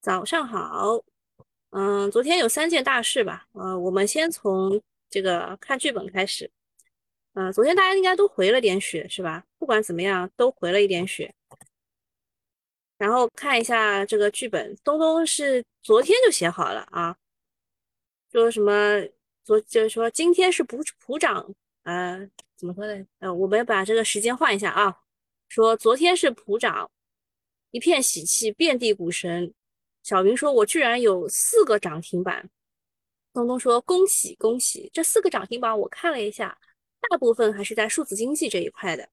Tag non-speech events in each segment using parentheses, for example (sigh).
早上好，嗯，昨天有三件大事吧？呃，我们先从这个看剧本开始。嗯，昨天大家应该都回了点血是吧？不管怎么样，都回了一点血。然后看一下这个剧本，东东是昨天就写好了啊，说什么昨就是说今天是普普长，呃，怎么说呢？呃，我们把这个时间换一下啊，说昨天是普长，一片喜气，遍地股神。小云说：“我居然有四个涨停板。”东东说：“恭喜恭喜！这四个涨停板我看了一下，大部分还是在数字经济这一块的。”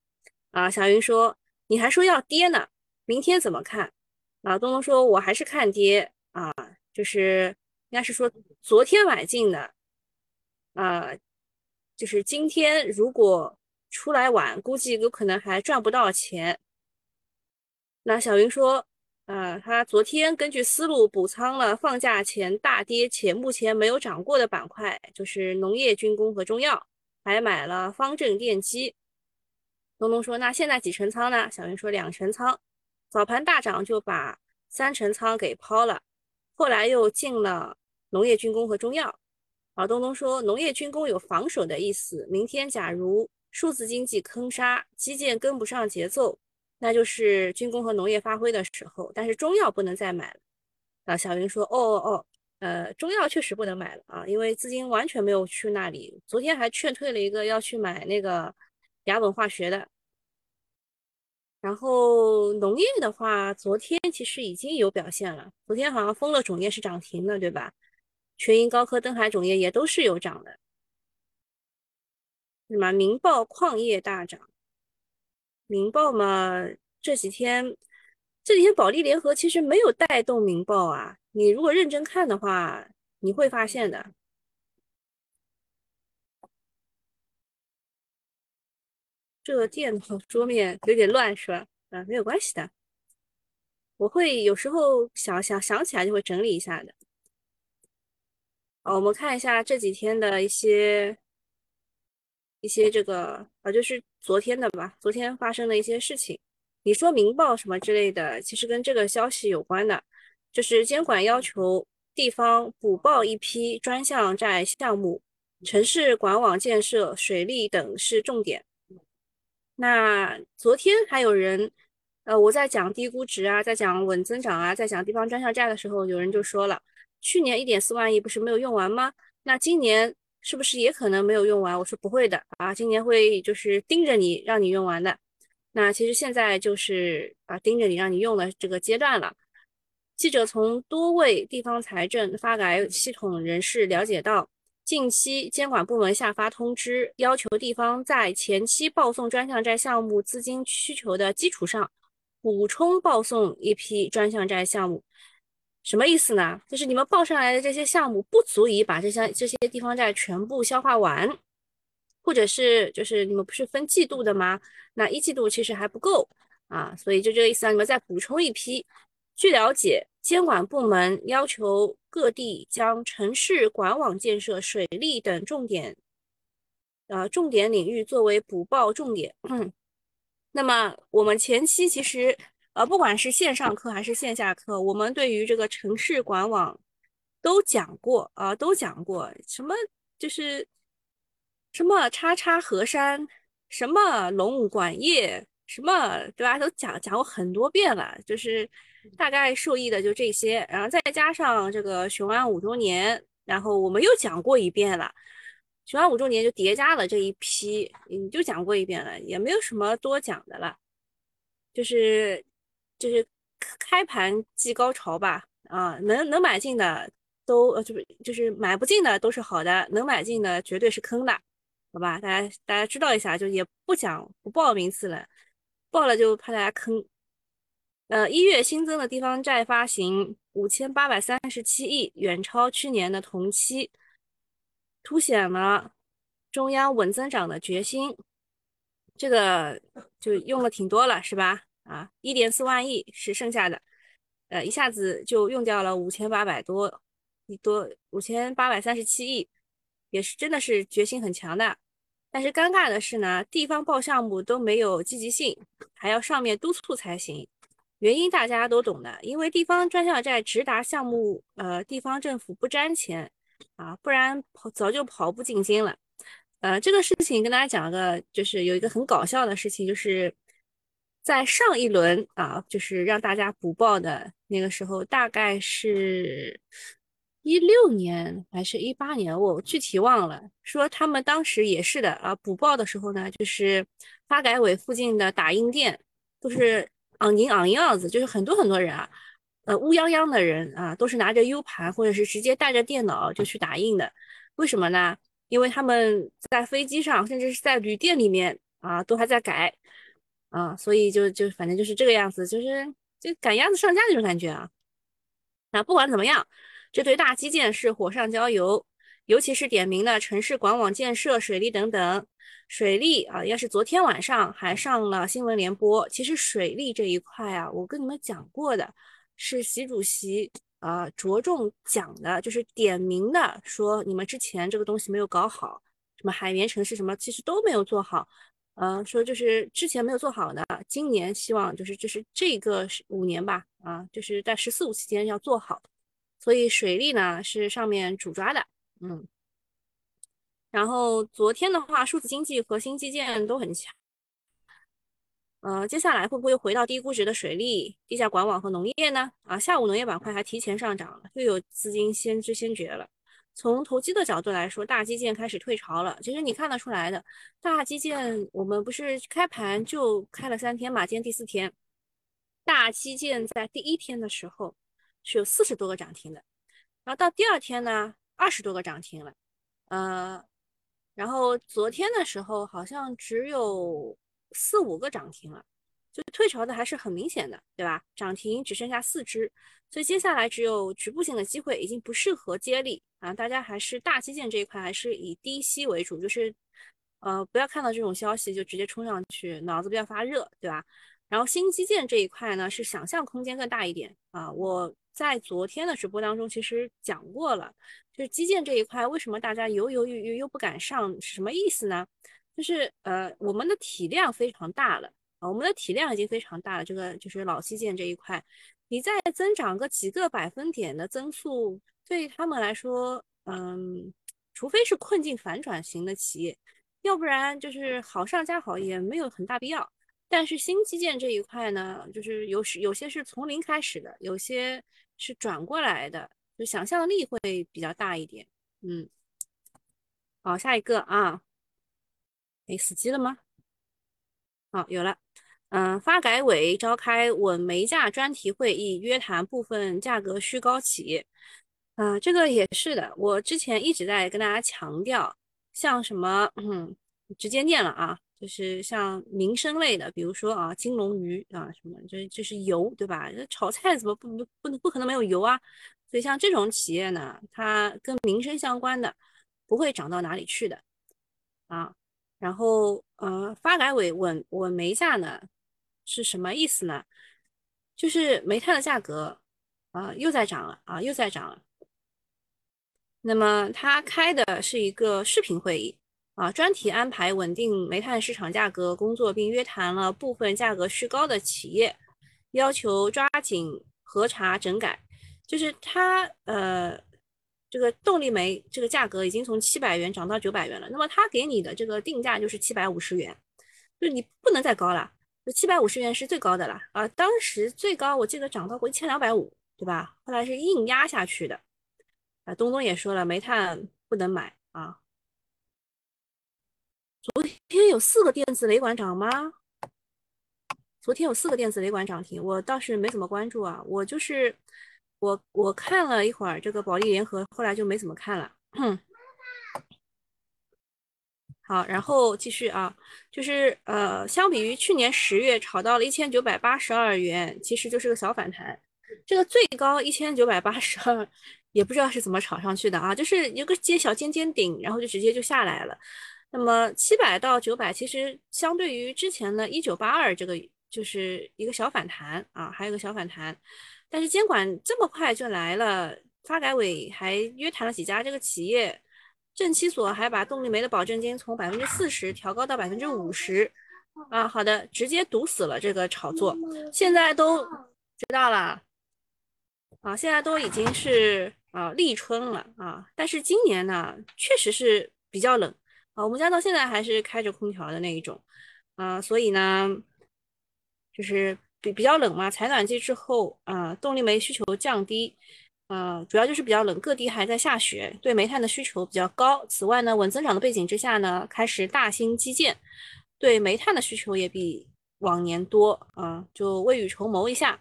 啊，小云说：“你还说要跌呢？”明天怎么看？啊，东东说，我还是看跌啊，就是应该是说昨天买进的，啊，就是今天如果出来晚，估计有可能还赚不到钱。那小云说，啊，他昨天根据思路补仓了放假前大跌且目前没有涨过的板块，就是农业、军工和中药，还买了方正电机。东东说，那现在几成仓呢？小云说，两成仓。早盘大涨就把三成仓给抛了，后来又进了农业军工和中药。老东东说，农业军工有防守的意思。明天假如数字经济坑杀，基建跟不上节奏，那就是军工和农业发挥的时候。但是中药不能再买了。啊，小云说，哦哦哦，呃，中药确实不能买了啊，因为资金完全没有去那里。昨天还劝退了一个要去买那个雅本化学的。然后农业的话，昨天其实已经有表现了。昨天好像丰乐种业是涨停的，对吧？全银高科、登海种业也都是有涨的。什么明报矿业大涨？明报嘛，这几天这几天保利联合其实没有带动明报啊。你如果认真看的话，你会发现的。这个电脑桌面有点乱，是吧？啊，没有关系的，我会有时候想想想起来就会整理一下的。哦，我们看一下这几天的一些一些这个啊，就是昨天的吧，昨天发生的一些事情。你说《明报》什么之类的，其实跟这个消息有关的，就是监管要求地方补报一批专项债项目，城市管网建设、水利等是重点。那昨天还有人，呃，我在讲低估值啊，在讲稳增长啊，在讲地方专项债的时候，有人就说了，去年一点四万亿不是没有用完吗？那今年是不是也可能没有用完？我说不会的啊，今年会就是盯着你让你用完的。那其实现在就是啊盯着你让你用的这个阶段了。记者从多位地方财政发改系统人士了解到。近期监管部门下发通知，要求地方在前期报送专项债项目资金需求的基础上，补充报送一批专项债项目。什么意思呢？就是你们报上来的这些项目不足以把这些这些地方债全部消化完，或者是就是你们不是分季度的吗？那一季度其实还不够啊，所以就这个意思啊，你们再补充一批。据了解。监管部门要求各地将城市管网建设、水利等重点，呃，重点领域作为补报重点。那么我们前期其实，呃，不管是线上课还是线下课，我们对于这个城市管网都讲过啊，都讲过什么就是什么叉叉河山，什么龙管业，什么对吧？都讲讲过很多遍了，就是。大概受益的就这些，然后再加上这个雄安五周年，然后我们又讲过一遍了。雄安五周年就叠加了这一批，你就讲过一遍了，也没有什么多讲的了。就是就是开盘即高潮吧，啊，能能买进的都呃就是就是买不进的都是好的，能买进的绝对是坑的，好吧？大家大家知道一下，就也不讲不报名次了，报了就怕大家坑。呃，一月新增的地方债发行五千八百三十七亿，远超去年的同期，凸显了中央稳增长的决心。这个就用了挺多了，是吧？啊，一点四万亿是剩下的，呃，一下子就用掉了五千八百多，多五千八百三十七亿，也是真的是决心很强的。但是尴尬的是呢，地方报项目都没有积极性，还要上面督促才行。原因大家都懂的，因为地方专项债直达项目，呃，地方政府不沾钱啊，不然跑早就跑步进京了。呃，这个事情跟大家讲个，就是有一个很搞笑的事情，就是在上一轮啊，就是让大家补报的那个时候，大概是一六年还是一八年，我具体忘了。说他们当时也是的啊，补报的时候呢，就是发改委附近的打印店都是昂银昂样子，就是很多很多人啊，呃，乌泱泱的人啊，都是拿着 U 盘或者是直接带着电脑就去打印的。为什么呢？因为他们在飞机上，甚至是在旅店里面啊，都还在改啊，所以就就反正就是这个样子，就是就赶鸭子上架那种感觉啊。那不管怎么样，这对大基建是火上浇油，尤其是点名的城市管网建设、水利等等。水利啊，要是昨天晚上还上了新闻联播，其实水利这一块啊，我跟你们讲过的，是习主席。啊，着重讲的就是点名的，说你们之前这个东西没有搞好，什么海绵城市什么，其实都没有做好。呃，说就是之前没有做好的，今年希望就是就是这个五年吧，啊，就是在“十四五”期间要做好。所以水利呢是上面主抓的，嗯。然后昨天的话，数字经济和新基建都很强。呃，接下来会不会回到低估值的水利、地下管网和农业呢？啊，下午农业板块还提前上涨了，又有资金先知先觉了。从投机的角度来说，大基建开始退潮了。其实你看得出来的，大基建我们不是开盘就开了三天嘛，今天第四天，大基建在第一天的时候是有四十多个涨停的，然后到第二天呢，二十多个涨停了。呃，然后昨天的时候好像只有。四五个涨停了，就退潮的还是很明显的，对吧？涨停只剩下四只，所以接下来只有局部性的机会，已经不适合接力啊！大家还是大基建这一块还是以低吸为主，就是呃不要看到这种消息就直接冲上去，脑子不要发热，对吧？然后新基建这一块呢，是想象空间更大一点啊！我在昨天的直播当中其实讲过了，就是基建这一块为什么大家犹犹豫豫又不敢上，什么意思呢？就是呃，我们的体量非常大了啊，我们的体量已经非常大了。这个就是老基建这一块，你再增长个几个百分点的增速，对他们来说，嗯，除非是困境反转型的企业，要不然就是好上加好也没有很大必要。但是新基建这一块呢，就是有时有些是从零开始的，有些是转过来的，就想象力会比较大一点。嗯，好，下一个啊。哎，死机了吗？好，有了。嗯，发改委召开稳煤价专题会议，约谈部分价格虚高企业。啊，这个也是的。我之前一直在跟大家强调，像什么，嗯，直接念了啊，就是像民生类的，比如说啊，金龙鱼啊，什么，这这是油，对吧？炒菜怎么不不不能不可能没有油啊？所以像这种企业呢，它跟民生相关的，不会涨到哪里去的啊。然后，呃，发改委稳稳煤价呢，是什么意思呢？就是煤炭的价格啊又在涨了啊又在涨了。那么他开的是一个视频会议啊，专题安排稳定煤炭市场价格工作，并约谈了部分价格虚高的企业，要求抓紧核查整改。就是他呃。这个动力煤这个价格已经从七百元涨到九百元了，那么他给你的这个定价就是七百五十元，就你不能再高了，就七百五十元是最高的了啊！当时最高我记得涨到过一千两百五，对吧？后来是硬压下去的。啊，东东也说了，煤炭不能买啊。昨天有四个电子雷管涨吗？昨天有四个电子雷管涨停，我倒是没怎么关注啊，我就是。我我看了一会儿这个保利联合，后来就没怎么看了。好，然后继续啊，就是呃，相比于去年十月炒到了一千九百八十二元，其实就是个小反弹。这个最高一千九百八十二，也不知道是怎么炒上去的啊，就是一个尖小尖尖顶，然后就直接就下来了。那么七百到九百，其实相对于之前的一九八二，这个就是一个小反弹啊，还有个小反弹。但是监管这么快就来了，发改委还约谈了几家这个企业，政企所还把动力煤的保证金从百分之四十调高到百分之五十，啊，好的，直接堵死了这个炒作。现在都知道了。啊，现在都已经是啊立春了啊，但是今年呢，确实是比较冷啊。我们家到现在还是开着空调的那一种啊，所以呢，就是比比较冷嘛。采暖季之后啊，动力煤需求降低，啊，主要就是比较冷，各地还在下雪，对煤炭的需求比较高。此外呢，稳增长的背景之下呢，开始大兴基建，对煤炭的需求也比往年多啊，就未雨绸缪一下。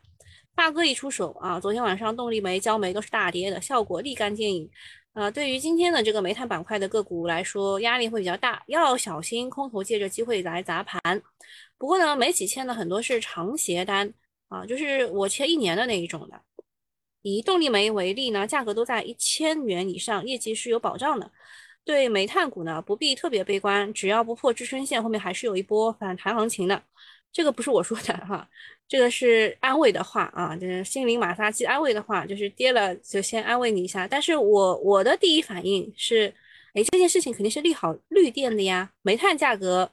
大哥一出手啊，昨天晚上动力煤、焦煤都是大跌的，效果立竿见影。呃，对于今天的这个煤炭板块的个股来说，压力会比较大，要小心空头借着机会来砸盘。不过呢，煤企签的很多是长协单啊，就是我签一年的那一种的。以动力煤为例呢，价格都在一千元以上，业绩是有保障的。对煤炭股呢，不必特别悲观，只要不破支撑线，后面还是有一波反弹行情的。这个不是我说的哈。这个是安慰的话啊，就是心灵马杀鸡安慰的话，就是跌了就先安慰你一下。但是我我的第一反应是，哎，这件事情肯定是利好绿电的呀，煤炭价格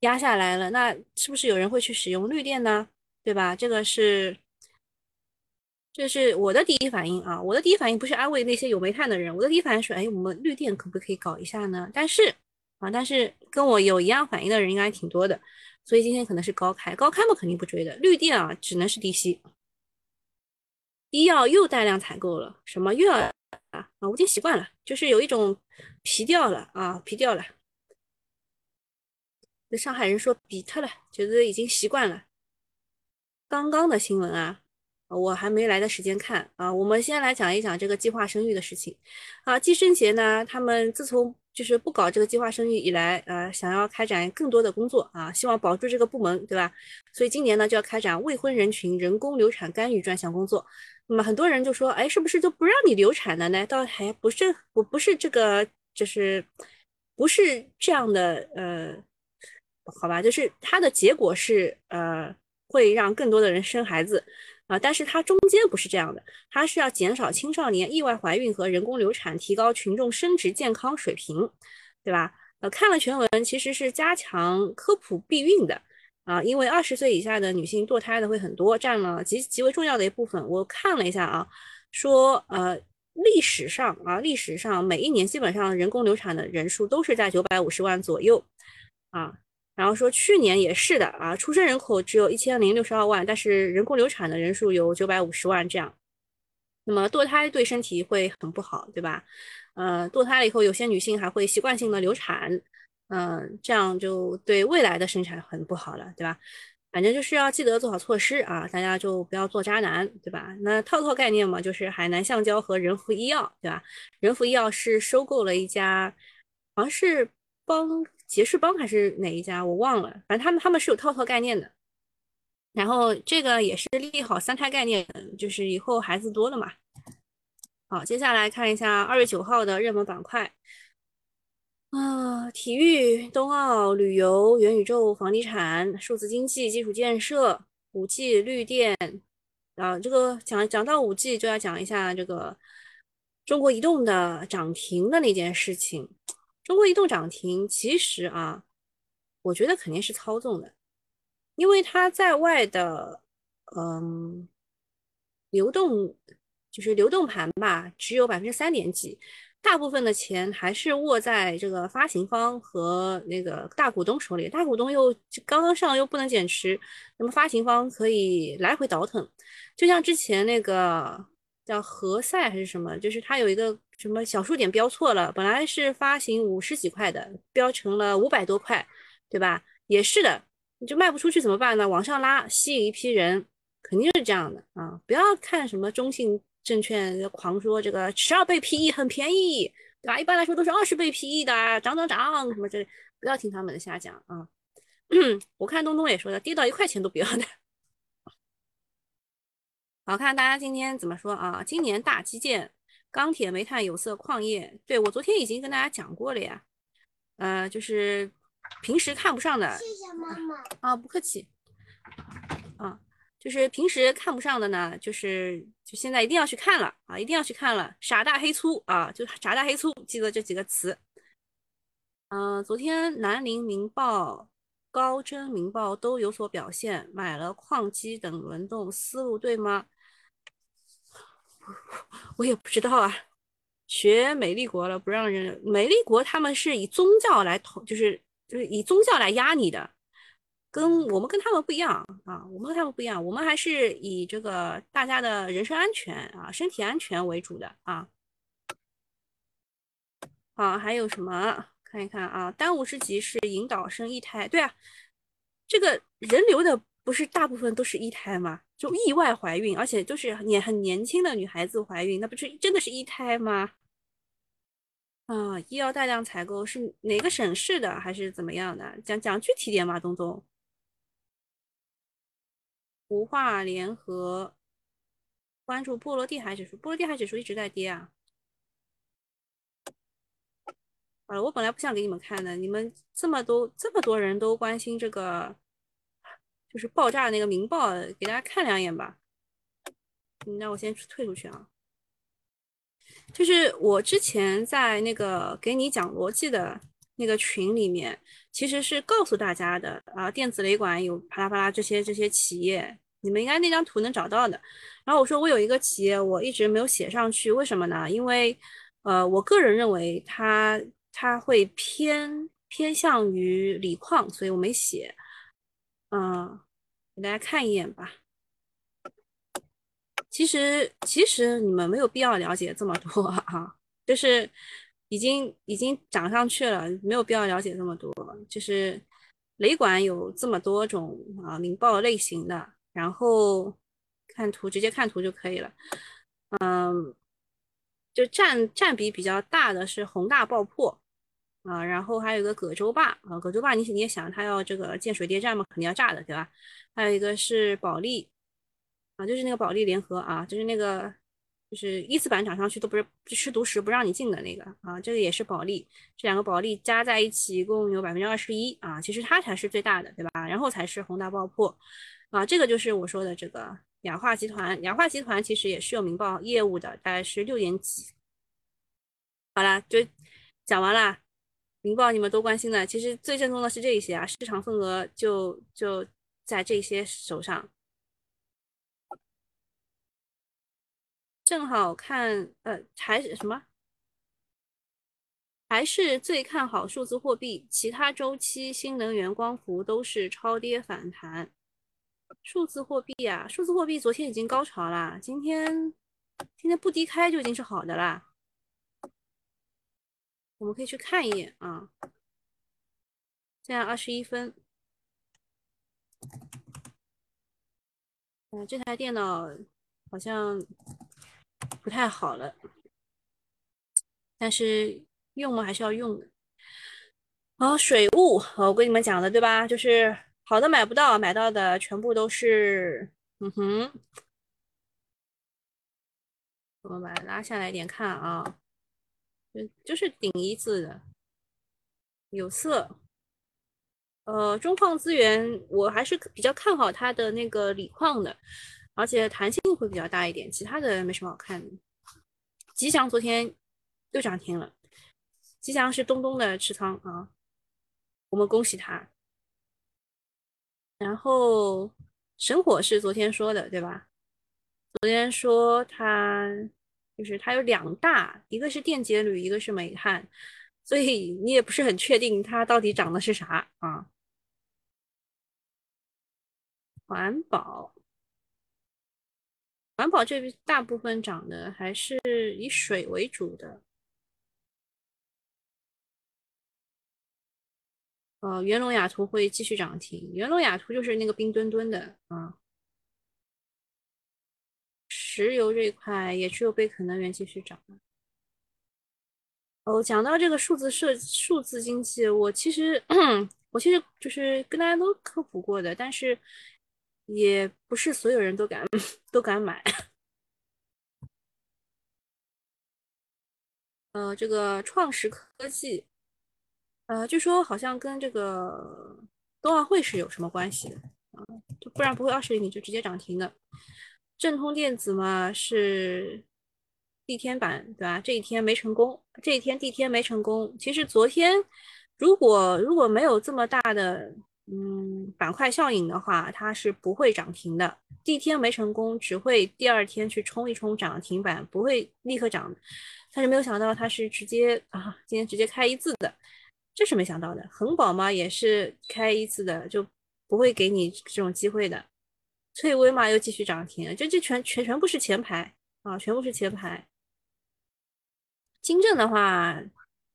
压下来了，那是不是有人会去使用绿电呢？对吧？这个是，这是我的第一反应啊。我的第一反应不是安慰那些有煤炭的人，我的第一反应是，哎，我们绿电可不可以搞一下呢？但是啊，但是跟我有一样反应的人应该挺多的。所以今天可能是高开，高开嘛肯定不追的。绿电啊，只能是低吸。医药又带量采购了，什么又要啊啊？我已经习惯了，就是有一种皮掉了啊，皮掉了。那上海人说比特了，觉得已经习惯了。刚刚的新闻啊，我还没来的时间看啊。我们先来讲一讲这个计划生育的事情啊。计生节呢，他们自从就是不搞这个计划生育以来，呃，想要开展更多的工作啊，希望保住这个部门，对吧？所以今年呢就要开展未婚人群人工流产干预专项工作。那么很多人就说，哎，是不是就不让你流产了呢？倒还不是，不不是这个，就是不是这样的，呃，好吧，就是它的结果是，呃，会让更多的人生孩子。啊，但是它中间不是这样的，它是要减少青少年意外怀孕和人工流产，提高群众生殖健康水平，对吧？呃，看了全文，其实是加强科普避孕的啊，因为二十岁以下的女性堕胎的会很多，占了极极为重要的一部分。我看了一下啊，说呃，历史上啊，历史上每一年基本上人工流产的人数都是在九百五十万左右啊。然后说去年也是的啊，出生人口只有一千零六十二万，但是人工流产的人数有九百五十万这样。那么堕胎对身体会很不好，对吧？呃，堕胎了以后，有些女性还会习惯性的流产，嗯，这样就对未来的生产很不好了，对吧？反正就是要记得做好措施啊，大家就不要做渣男，对吧？那套套概念嘛，就是海南橡胶和仁孚医药，对吧？仁孚医药是收购了一家，好像是帮。杰士邦还是哪一家我忘了，反正他们他们是有套套概念的，然后这个也是利好三胎概念，就是以后孩子多了嘛。好，接下来看一下二月九号的热门板块啊，体育、冬奥、旅游、元宇宙、房地产、数字经济、基础建设、五 G、绿电啊，这个讲讲到五 G 就要讲一下这个中国移动的涨停的那件事情。中国移动涨停，其实啊，我觉得肯定是操纵的，因为它在外的，嗯，流动就是流动盘吧，只有百分之三点几，大部分的钱还是握在这个发行方和那个大股东手里，大股东又刚刚上又不能减持，那么发行方可以来回倒腾，就像之前那个叫何塞还是什么，就是它有一个。什么小数点标错了？本来是发行五十几块的，标成了五百多块，对吧？也是的，你就卖不出去怎么办呢？往上拉，吸引一批人，肯定是这样的啊！不要看什么中信证券狂说这个十二倍 PE 很便宜，对吧？一般来说都是二十倍 PE 的，涨涨涨什么之类，不要听他们的瞎讲啊！(clears throat) 我看东东也说的，跌到一块钱都不要的。好看大家今天怎么说啊？今年大基建。钢铁、煤炭、有色、矿业，对我昨天已经跟大家讲过了呀。呃，就是平时看不上的，谢谢妈妈啊，不客气。啊，就是平时看不上的呢，就是就现在一定要去看了啊，一定要去看了。傻大黑粗啊，就傻大黑粗，记得这几个词。嗯，昨天南宁明报。高真、明报都有所表现，买了矿机等轮动，思路对吗？(laughs) 我也不知道啊。学美丽国了，不让人美丽国他们是以宗教来统，就是就是以宗教来压你的，跟我们跟他们不一样啊，我们跟他们不一样，我们还是以这个大家的人身安全啊、身体安全为主的啊。好，还有什么？看一看啊，当务之急是引导生一胎。对啊，这个人流的不是大部分都是一胎吗？就意外怀孕，而且就是年很年轻的女孩子怀孕，那不是真的是一胎吗？啊，医药大量采购是哪个省市的，还是怎么样的？讲讲具体点嘛，东东。无化联合关注波罗的海指数，波罗的海指数一直在跌啊。好了，我本来不想给你们看的，你们这么多这么多人都关心这个，就是爆炸那个《明报》，给大家看两眼吧。嗯那我先退出去啊。就是我之前在那个给你讲逻辑的那个群里面，其实是告诉大家的啊，电子雷管有啪啦啪啦这些这些企业，你们应该那张图能找到的。然后我说我有一个企业，我一直没有写上去，为什么呢？因为呃，我个人认为它它会偏偏向于锂矿，所以我没写。嗯，给大家看一眼吧。其实，其实你们没有必要了解这么多啊，就是已经已经涨上去了，没有必要了解这么多。就是雷管有这么多种啊，明报类型的，然后看图，直接看图就可以了。嗯，就占占比比较大的是宏大爆破啊，然后还有一个葛洲坝啊，葛洲坝你你也想它要这个建水电站嘛，肯定要炸的，对吧？还有一个是保利。啊，就是那个保利联合啊，就是那个，就是一字板涨上去都不是吃独食不让你进的那个啊，这个也是保利，这两个保利加在一起一共有百分之二十一啊，其实它才是最大的，对吧？然后才是宏大爆破啊，这个就是我说的这个雅化集团，雅化集团其实也是有民报业务的，大概是六点几。好啦，就讲完了，明报你们都关心的，其实最正宗的是这一些啊，市场份额就就在这些手上。正好看，呃，还是什么？还是最看好数字货币，其他周期新能源、光伏都是超跌反弹。数字货币啊，数字货币昨天已经高潮啦，今天今天不低开就已经是好的啦。我们可以去看一眼啊，现在二十一分。嗯，这台电脑好像。不太好了，但是用嘛还是要用的。好，水务，我跟你们讲的对吧？就是好的买不到，买到的全部都是，嗯哼。我们把它拉下来一点看啊，就是顶一字的有色。呃，中矿资源我还是比较看好它的那个锂矿的。而且弹性会比较大一点，其他的没什么好看的。吉祥昨天又涨停了，吉祥是东东的持仓啊，我们恭喜他。然后神火是昨天说的对吧？昨天说他就是它有两大，一个是电解铝，一个是煤炭，所以你也不是很确定它到底涨的是啥啊？环保。环保这边大部分涨的还是以水为主的，呃，元龙雅图会继续涨停。元龙雅图就是那个冰墩墩的啊。石油这一块也只有被可能源继续涨。哦，讲到这个数字设数字经济，我其实我其实就是跟大家都科普过的，但是。也不是所有人都敢都敢买。呃，这个创实科技，呃，据说好像跟这个冬奥会是有什么关系的啊？就不然不会二十厘米就直接涨停的。正通电子嘛是地天板对吧？这一天没成功，这一天地天没成功。其实昨天如果如果没有这么大的。嗯，板块效应的话，它是不会涨停的。地天没成功，只会第二天去冲一冲涨停板，不会立刻涨。但是没有想到它是直接啊，今天直接开一字的，这是没想到的。恒宝嘛也是开一字的，就不会给你这种机会的。翠微嘛又继续涨停，这这全全全部是前排啊，全部是前排。金正的话，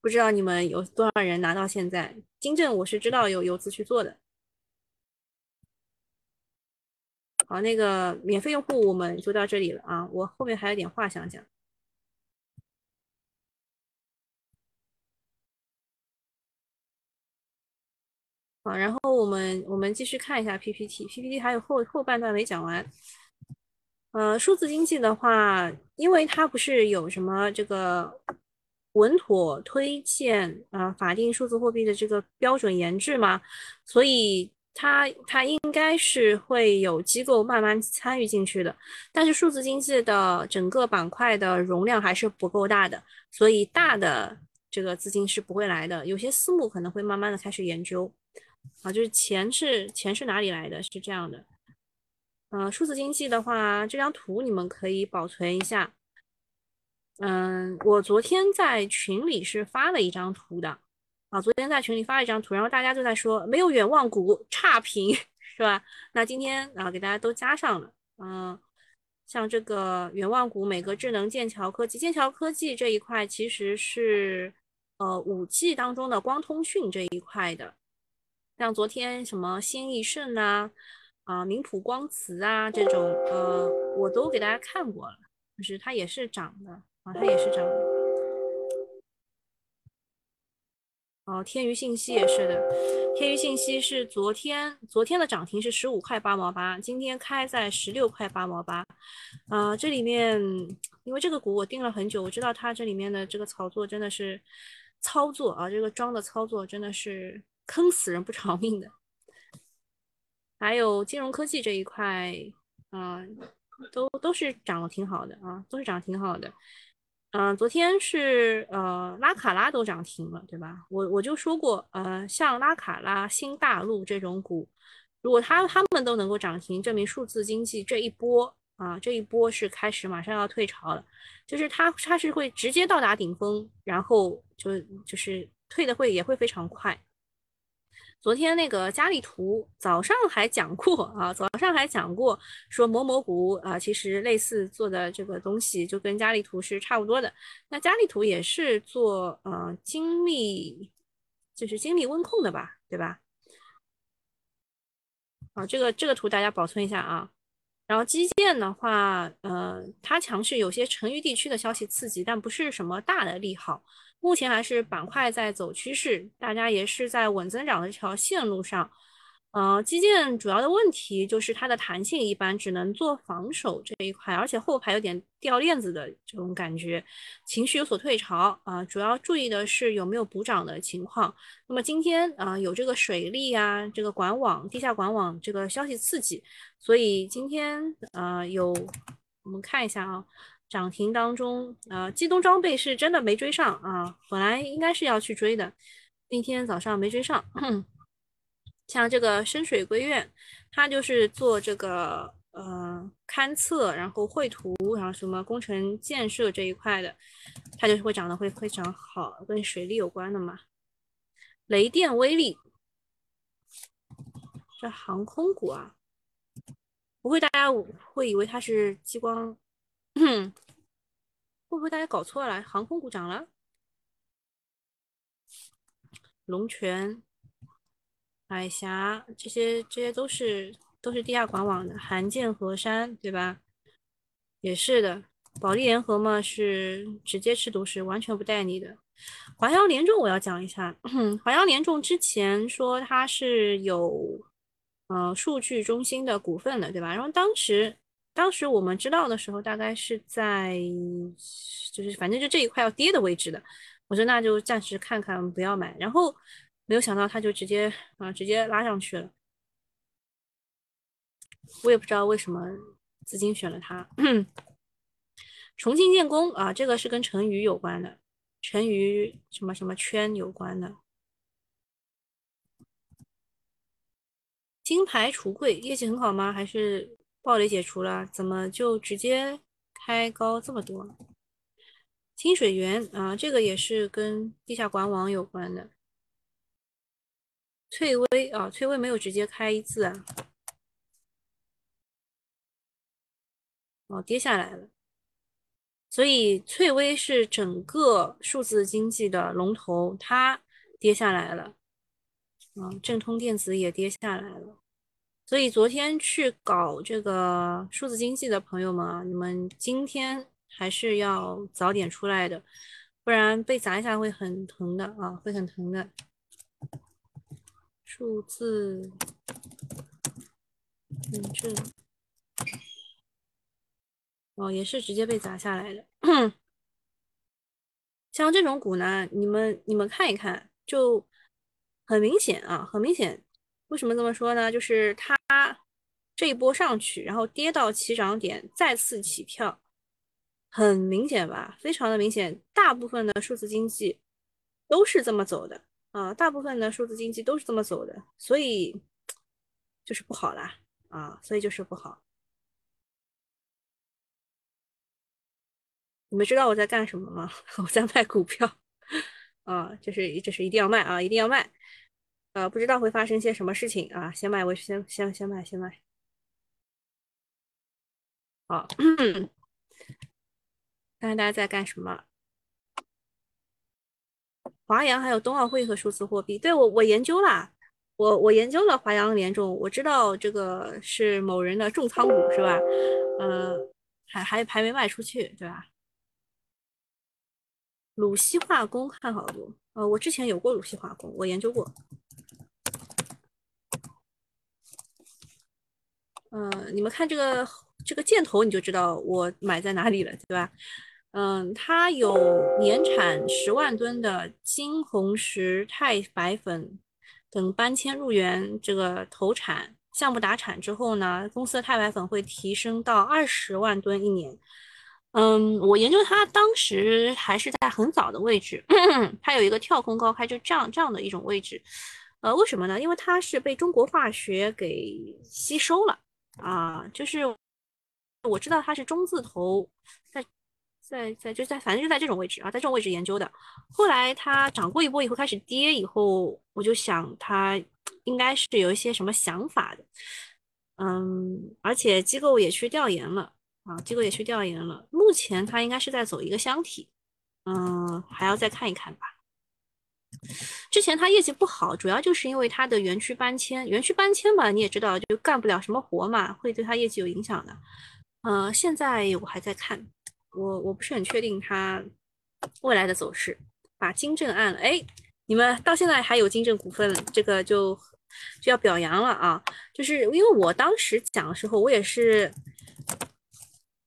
不知道你们有多少人拿到现在？金正我是知道有游资去做的。好，那个免费用户我们就到这里了啊，我后面还有点话想讲。好，然后我们我们继续看一下 PPT，PPT 还有后后半段没讲完。呃，数字经济的话，因为它不是有什么这个稳妥推荐啊法定数字货币的这个标准研制嘛，所以。它它应该是会有机构慢慢参与进去的，但是数字经济的整个板块的容量还是不够大的，所以大的这个资金是不会来的。有些私募可能会慢慢的开始研究，啊，就是钱是钱是哪里来的？是这样的，呃，数字经济的话，这张图你们可以保存一下。嗯，我昨天在群里是发了一张图的。啊，昨天在群里发了一张图，然后大家就在说没有远望股差评，是吧？那今天啊，给大家都加上了。嗯，像这个远望股、美格智能、剑桥科技、剑桥科技这一块，其实是呃五 G 当中的光通讯这一块的。像昨天什么新易盛啊、啊明普光磁啊这种，呃，我都给大家看过了，就是它也是涨的啊，它也是涨的。哦，天娱信息也是的，天娱信息是昨天昨天的涨停是十五块八毛八，今天开在十六块八毛八。啊，这里面因为这个股我盯了很久，我知道它这里面的这个操作真的是操作啊，这个庄的操作真的是坑死人不偿命的。还有金融科技这一块，啊，都都是涨得挺好的啊，都是涨挺好的。嗯，昨天是呃拉卡拉都涨停了，对吧？我我就说过，呃，像拉卡拉、新大陆这种股，如果它它们都能够涨停，证明数字经济这一波啊，这一波是开始马上要退潮了，就是它它是会直接到达顶峰，然后就就是退的会也会非常快。昨天那个佳丽图早上还讲过啊，早上还讲过说某某股啊，其实类似做的这个东西就跟佳丽图是差不多的。那佳丽图也是做呃精密，就是精密温控的吧，对吧？啊，这个这个图大家保存一下啊。然后基建的话，呃，它强势有些成渝地区的消息刺激，但不是什么大的利好。目前还是板块在走趋势，大家也是在稳增长的这条线路上。呃，基建主要的问题就是它的弹性一般，只能做防守这一块，而且后排有点掉链子的这种感觉，情绪有所退潮啊。主要注意的是有没有补涨的情况。那么今天啊，有这个水利啊，这个管网、地下管网这个消息刺激，所以今天呃有，我们看一下啊。涨停当中，呃，机动装备是真的没追上啊，本来应该是要去追的，那天早上没追上。(clears throat) 像这个深水归院，它就是做这个呃勘测，然后绘图，然后什么工程建设这一块的，它就是会涨得会非常好，跟水利有关的嘛。雷电威力，这航空股啊，不会大家会以为它是激光。(clears throat) 会不会大家搞错了？航空股涨了，龙泉、海峡这些这些都是都是地下管网的，韩建河山对吧？也是的，保利联合嘛是直接吃独食，完全不带你的。华阳联众我要讲一下，(clears throat) 华阳联众之前说它是有呃数据中心的股份的，对吧？然后当时。当时我们知道的时候，大概是在就是反正就这一块要跌的位置的。我说那就暂时看看，不要买。然后没有想到它就直接啊直接拉上去了。我也不知道为什么资金选了它。(clears throat) 重庆建工啊，这个是跟成渝有关的，成渝什么什么圈有关的。金牌橱柜业绩很好吗？还是暴雷解除了？怎么就直接开高这么多？清水源啊，这个也是跟地下管网有关的。翠微啊，翠微没有直接开一字啊，哦，跌下来了。所以翠微是整个数字经济的龙头，它跌下来了。嗯，正通电子也跌下来了。所以昨天去搞这个数字经济的朋友们啊，你们今天还是要早点出来的，不然被砸一下会很疼的啊，会很疼的。数字认证。哦，也是直接被砸下来的。像这种股呢，你们你们看一看，就很明显啊，很明显。为什么这么说呢？就是它这一波上去，然后跌到起涨点，再次起跳，很明显吧？非常的明显。大部分的数字经济都是这么走的啊，大部分的数字经济都是这么走的，所以就是不好啦啊，所以就是不好。你们知道我在干什么吗？(laughs) 我在卖股票，(laughs) 啊，就是这是一定要卖啊，一定要卖，呃，不知道会发生些什么事情啊，先卖，我先先先卖，先卖。好，看看大家在干什么。华阳还有冬奥会和数字货币，对我我研究了，我我研究了华阳联众，我知道这个是某人的重仓股是吧？呃，还还还没卖出去，对吧？鲁西化工看好不？呃，我之前有过鲁西化工，我研究过。嗯，你们看这个这个箭头，你就知道我买在哪里了，对吧？嗯，它有年产十万吨的金红石钛白粉等搬迁入园，这个投产项目达产之后呢，公司的钛白粉会提升到二十万吨一年。嗯，我研究它当时还是在很早的位置，(clears throat) 它有一个跳空高开，就这样这样的一种位置。呃，为什么呢？因为它是被中国化学给吸收了啊，就是我知道它是中字头，在在在就在反正就在这种位置啊，在这种位置研究的。后来它涨过一波以后开始跌以后，我就想它应该是有一些什么想法的。嗯，而且机构也去调研了。啊，机构也去调研了，目前它应该是在走一个箱体，嗯，还要再看一看吧。之前它业绩不好，主要就是因为它的园区搬迁，园区搬迁嘛，你也知道，就干不了什么活嘛，会对它业绩有影响的。呃，现在我还在看，我我不是很确定它未来的走势。把金正按了，哎，你们到现在还有金正股份，这个就就要表扬了啊！就是因为我当时讲的时候，我也是。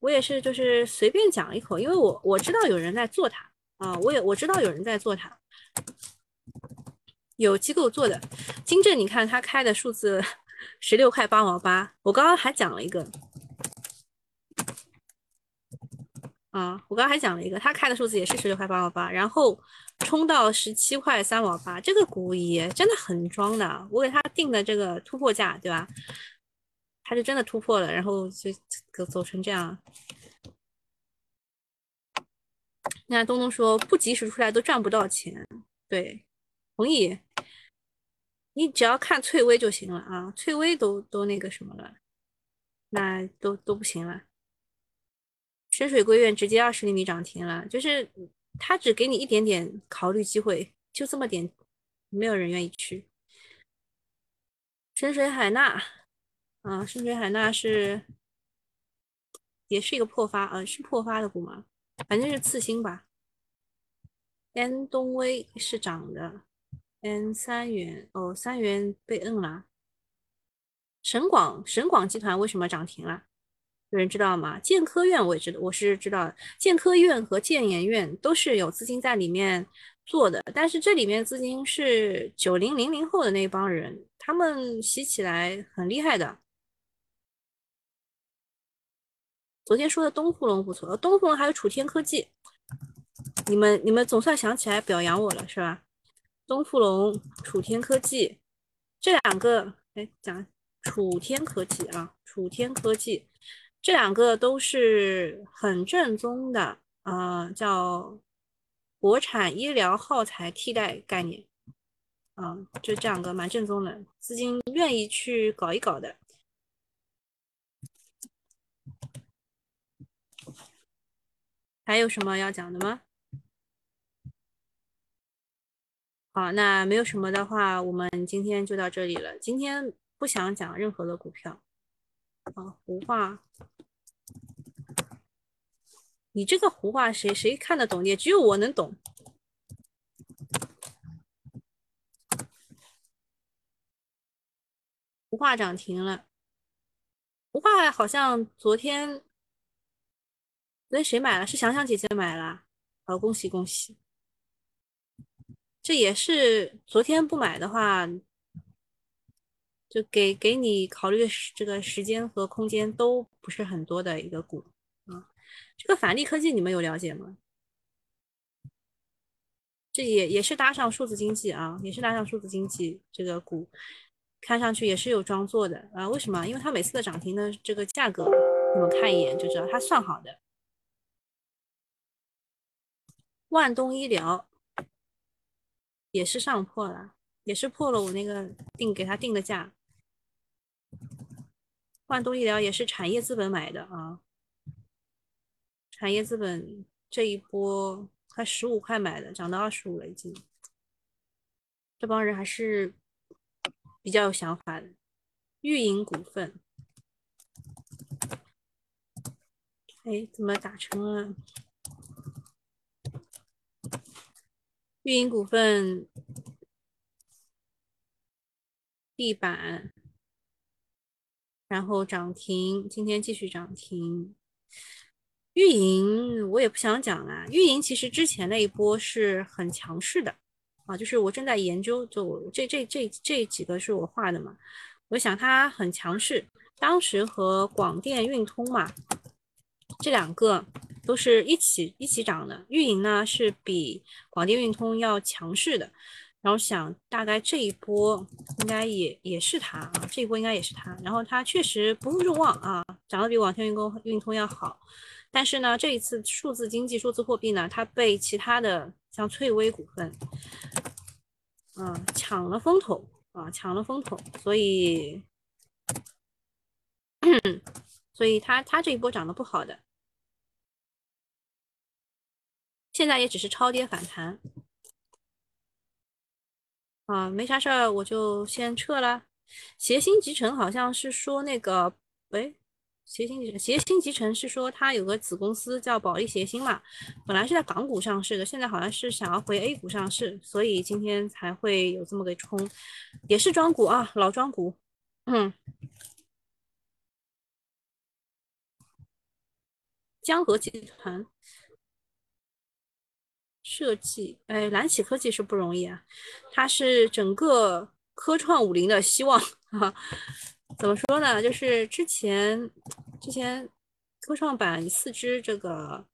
我也是，就是随便讲一口，因为我我知道有人在做它啊，我也我知道有人在做它，有机构做的。金正，你看他开的数字十六块八毛八，我刚刚还讲了一个啊，我刚刚还讲了一个，他开的数字也是十六块八毛八，然后冲到十七块三毛八，这个股也真的很装的，我给他定的这个突破价，对吧？他就真的突破了，然后就走走成这样。那东东说不及时出来都赚不到钱，对，同意。你只要看翠微就行了啊，翠微都都那个什么了，那都都不行了。深水归院直接二十厘米涨停了，就是他只给你一点点考虑机会，就这么点，没有人愿意去。深水海纳。啊，深水海纳是也是一个破发，呃，是破发的股吗？反正是次新吧。N 东威是涨的，N 三元哦，三元被摁了。神广神广集团为什么涨停了？有人知道吗？建科院我也知道，我是知道的，建科院和建研院都是有资金在里面做的，但是这里面资金是九零零零后的那帮人，他们洗起来很厉害的。昨天说的东富龙不错，东富龙还有楚天科技，你们你们总算想起来表扬我了是吧？东富龙、楚天科技这两个，哎，讲楚天科技啊，楚天科技，这两个都是很正宗的啊，叫国产医疗耗材替代概念啊，就这两个蛮正宗的，资金愿意去搞一搞的。还有什么要讲的吗？好，那没有什么的话，我们今天就到这里了。今天不想讲任何的股票。啊，胡话，你这个胡话谁谁看得懂？也只有我能懂。胡话涨停了，胡话好像昨天，昨天谁买了？是想想姐姐买了。好，恭喜恭喜。这也是昨天不买的话，就给给你考虑的这个时间和空间都不是很多的一个股啊。这个返利科技你们有了解吗？这也也是搭上数字经济啊，也是搭上数字经济这个股，看上去也是有装作的啊。为什么？因为它每次的涨停的这个价格，你们看一眼就知道它算好的。万东医疗。也是上破了，也是破了我那个定给他定的价。万东医疗也是产业资本买的啊，产业资本这一波快十五块买的，涨到二十五了已经。这帮人还是比较有想法的。玉银股份，哎，怎么打成了？运营股份地板，然后涨停，今天继续涨停。运营我也不想讲了，运营其实之前那一波是很强势的啊，就是我正在研究，就这这这这几个是我画的嘛，我想它很强势，当时和广电运通嘛，这两个。都是一起一起涨的，运营呢是比广电运通要强势的，然后想大概这一波应该也也是它啊，这一波应该也是它，然后它确实不负众望啊，涨得比广电运通运通要好，但是呢这一次数字经济数字货币呢，它被其他的像翠微股份，嗯抢了风头啊抢了风头，所以 (clears throat) 所以它它这一波涨得不好的。现在也只是超跌反弹，啊，没啥事儿，我就先撤了。协鑫集成好像是说那个，喂，协鑫集成，协鑫集成是说它有个子公司叫保利协鑫嘛，本来是在港股上市的，现在好像是想要回 A 股上市，所以今天才会有这么个冲，也是庄股啊，老庄股，嗯，江河集团。设计，哎，蓝启科技是不容易啊，它是整个科创五零的希望啊。怎么说呢？就是之前之前科创板四只这个，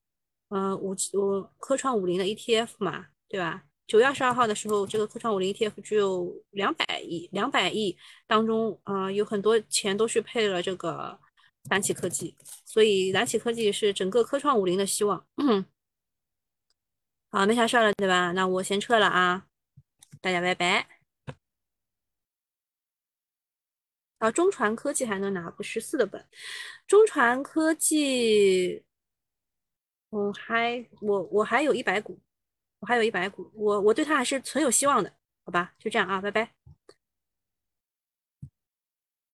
呃，五五科创五零的 ETF 嘛，对吧？九月二十二号的时候，这个科创五零 ETF 只有两百亿，两百亿当中，呃，有很多钱都是配了这个蓝启科技，所以蓝启科技是整个科创五零的希望。(clears throat) 好，没啥事了，对吧？那我先撤了啊，大家拜拜。啊，中传科技还能拿个十四的本，中传科技，我还我我还有一百股，我还有一百股，我我对它还是存有希望的，好吧？就这样啊，拜拜。